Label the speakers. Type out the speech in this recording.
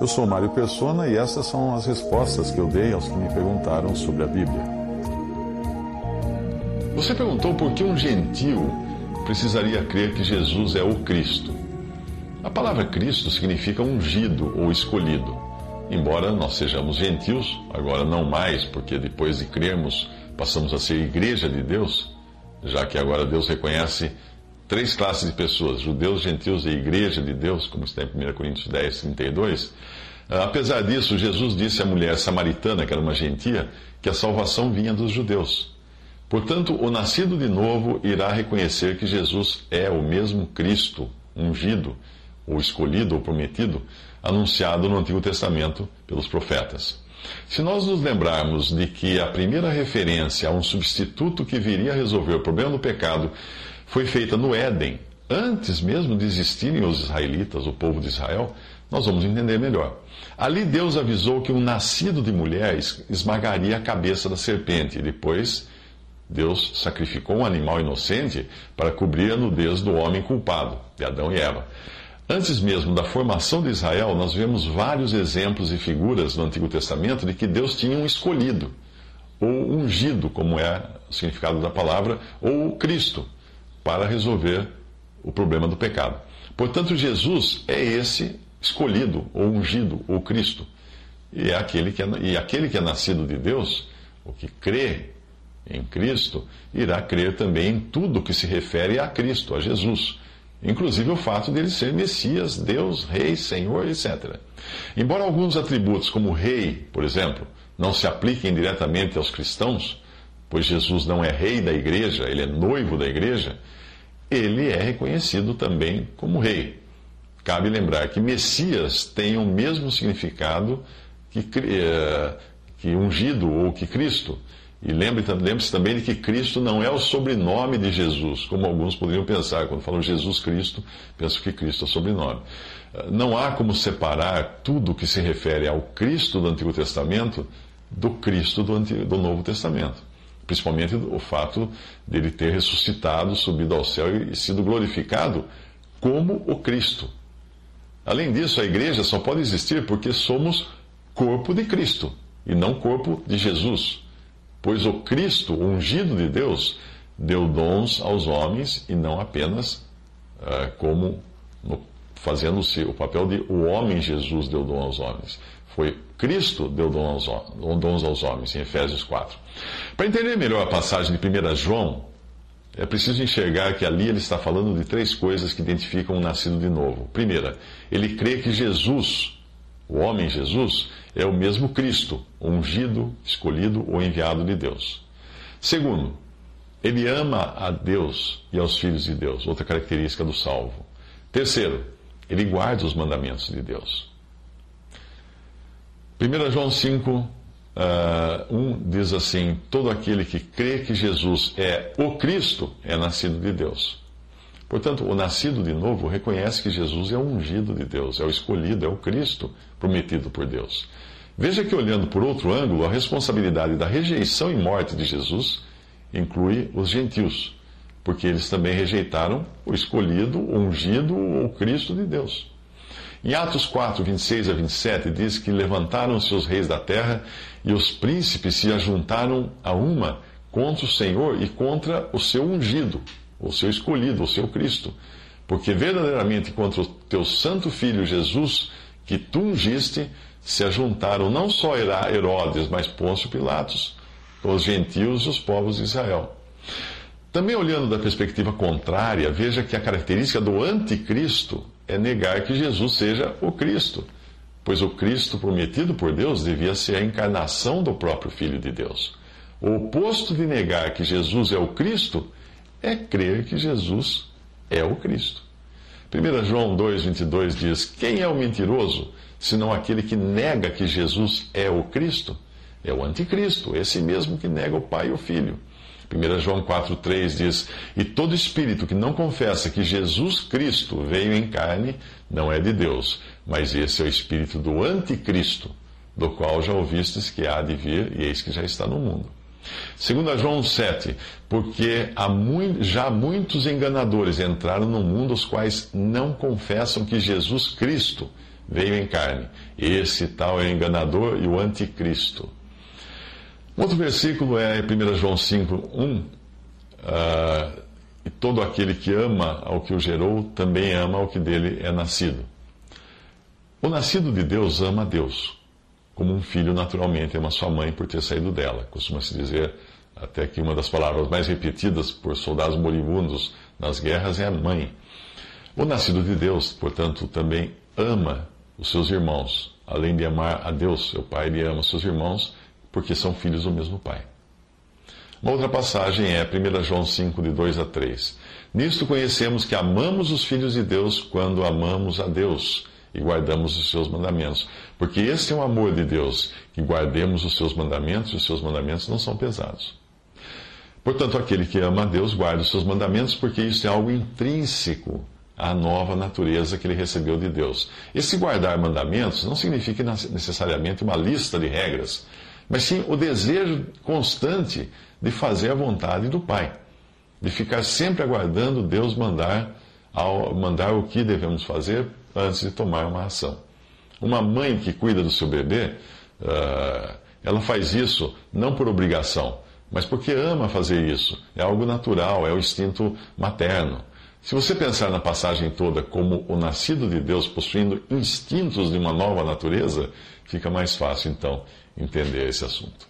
Speaker 1: Eu sou Mário Persona e essas são as respostas que eu dei aos que me perguntaram sobre a Bíblia. Você perguntou por que um gentio precisaria crer que Jesus é o Cristo. A palavra Cristo significa ungido ou escolhido. Embora nós sejamos gentios, agora não mais, porque depois de crermos passamos a ser igreja de Deus, já que agora Deus reconhece três classes de pessoas, judeus, gentios e igreja de Deus, como está em 1 Coríntios 10, 32. Apesar disso, Jesus disse à mulher samaritana, que era uma gentia, que a salvação vinha dos judeus. Portanto, o nascido de novo irá reconhecer que Jesus é o mesmo Cristo, ungido, ou escolhido ou prometido, anunciado no Antigo Testamento pelos profetas. Se nós nos lembrarmos de que a primeira referência a um substituto que viria a resolver o problema do pecado foi feita no Éden, antes mesmo de existirem os israelitas, o povo de Israel, nós vamos entender melhor. Ali Deus avisou que um nascido de mulher esmagaria a cabeça da serpente, e depois Deus sacrificou um animal inocente para cobrir a nudez do homem culpado, de Adão e Eva. Antes mesmo da formação de Israel, nós vemos vários exemplos e figuras no Antigo Testamento de que Deus tinha um escolhido, ou ungido, como é o significado da palavra, ou Cristo, para resolver o problema do pecado. Portanto, Jesus é esse escolhido, ou ungido, ou Cristo. E, é aquele que é, e aquele que é nascido de Deus, o que crê em Cristo, irá crer também em tudo que se refere a Cristo, a Jesus inclusive o fato dele ser Messias, Deus, Rei, Senhor, etc. Embora alguns atributos, como Rei, por exemplo, não se apliquem diretamente aos cristãos, pois Jesus não é Rei da igreja, ele é noivo da igreja, ele é reconhecido também como Rei. Cabe lembrar que Messias tem o mesmo significado que, eh, que ungido ou que Cristo. E lembre-se também de que Cristo não é o sobrenome de Jesus, como alguns poderiam pensar. Quando falam Jesus Cristo, penso que Cristo é o sobrenome. Não há como separar tudo que se refere ao Cristo do Antigo Testamento do Cristo do, Antigo, do Novo Testamento. Principalmente o fato dele ter ressuscitado, subido ao céu e sido glorificado como o Cristo. Além disso, a igreja só pode existir porque somos corpo de Cristo e não corpo de Jesus. Pois o Cristo, ungido de Deus, deu dons aos homens e não apenas uh, como no, fazendo-se o papel de o homem Jesus deu dom aos homens. Foi Cristo deu aos, dons aos homens, em Efésios 4. Para entender melhor a passagem de 1 João, é preciso enxergar que ali ele está falando de três coisas que identificam um nascido de novo. Primeira, ele crê que Jesus, o homem Jesus, é o mesmo Cristo, ungido, escolhido ou enviado de Deus. Segundo, ele ama a Deus e aos filhos de Deus, outra característica do salvo. Terceiro, ele guarda os mandamentos de Deus. 1 João 5, uh, 1 diz assim: Todo aquele que crê que Jesus é o Cristo é nascido de Deus. Portanto, o nascido de novo reconhece que Jesus é o ungido de Deus, é o escolhido, é o Cristo prometido por Deus. Veja que, olhando por outro ângulo, a responsabilidade da rejeição e morte de Jesus inclui os gentios, porque eles também rejeitaram o escolhido, o ungido, o Cristo de Deus. Em Atos 4, 26 a 27, diz que levantaram-se os reis da terra e os príncipes se ajuntaram a uma contra o Senhor e contra o seu ungido o seu escolhido, o seu Cristo. Porque verdadeiramente contra o teu santo filho Jesus, que tu ungiste, se ajuntaram não só Herodes, mas Pôncio Pilatos, os gentios e os povos de Israel. Também olhando da perspectiva contrária, veja que a característica do anticristo é negar que Jesus seja o Cristo, pois o Cristo prometido por Deus devia ser a encarnação do próprio Filho de Deus. O oposto de negar que Jesus é o Cristo é crer que Jesus é o Cristo. 1 João 2,22 diz: Quem é o mentiroso, senão aquele que nega que Jesus é o Cristo? É o anticristo, esse mesmo que nega o Pai e o Filho. 1 João 4,3 diz: E todo espírito que não confessa que Jesus Cristo veio em carne não é de Deus, mas esse é o espírito do anticristo, do qual já ouvistes que há de vir, e eis que já está no mundo. 2 João 7, porque há muito, já muitos enganadores entraram no mundo, os quais não confessam que Jesus Cristo veio em carne. Esse tal é o enganador e o anticristo. Outro versículo é 1 João 5, 1. Uh, e todo aquele que ama ao que o gerou, também ama ao que dele é nascido. O nascido de Deus ama a Deus como um filho naturalmente ama sua mãe por ter saído dela. Costuma-se dizer até que uma das palavras mais repetidas por soldados moribundos nas guerras é a mãe. O nascido de Deus, portanto, também ama os seus irmãos. Além de amar a Deus, seu pai, ele ama seus irmãos porque são filhos do mesmo pai. Uma outra passagem é 1 João 5, de 2 a 3. Nisto conhecemos que amamos os filhos de Deus quando amamos a Deus e guardamos os seus mandamentos. Porque esse é o amor de Deus, que guardemos os seus mandamentos, e os seus mandamentos não são pesados. Portanto, aquele que ama a Deus guarda os seus mandamentos, porque isso é algo intrínseco à nova natureza que ele recebeu de Deus. Esse guardar mandamentos não significa necessariamente uma lista de regras, mas sim o desejo constante de fazer a vontade do Pai, de ficar sempre aguardando Deus mandar, ao, mandar o que devemos fazer antes de tomar uma ação. Uma mãe que cuida do seu bebê, uh, ela faz isso não por obrigação, mas porque ama fazer isso. É algo natural, é o instinto materno. Se você pensar na passagem toda como o nascido de Deus possuindo instintos de uma nova natureza, fica mais fácil então entender esse assunto.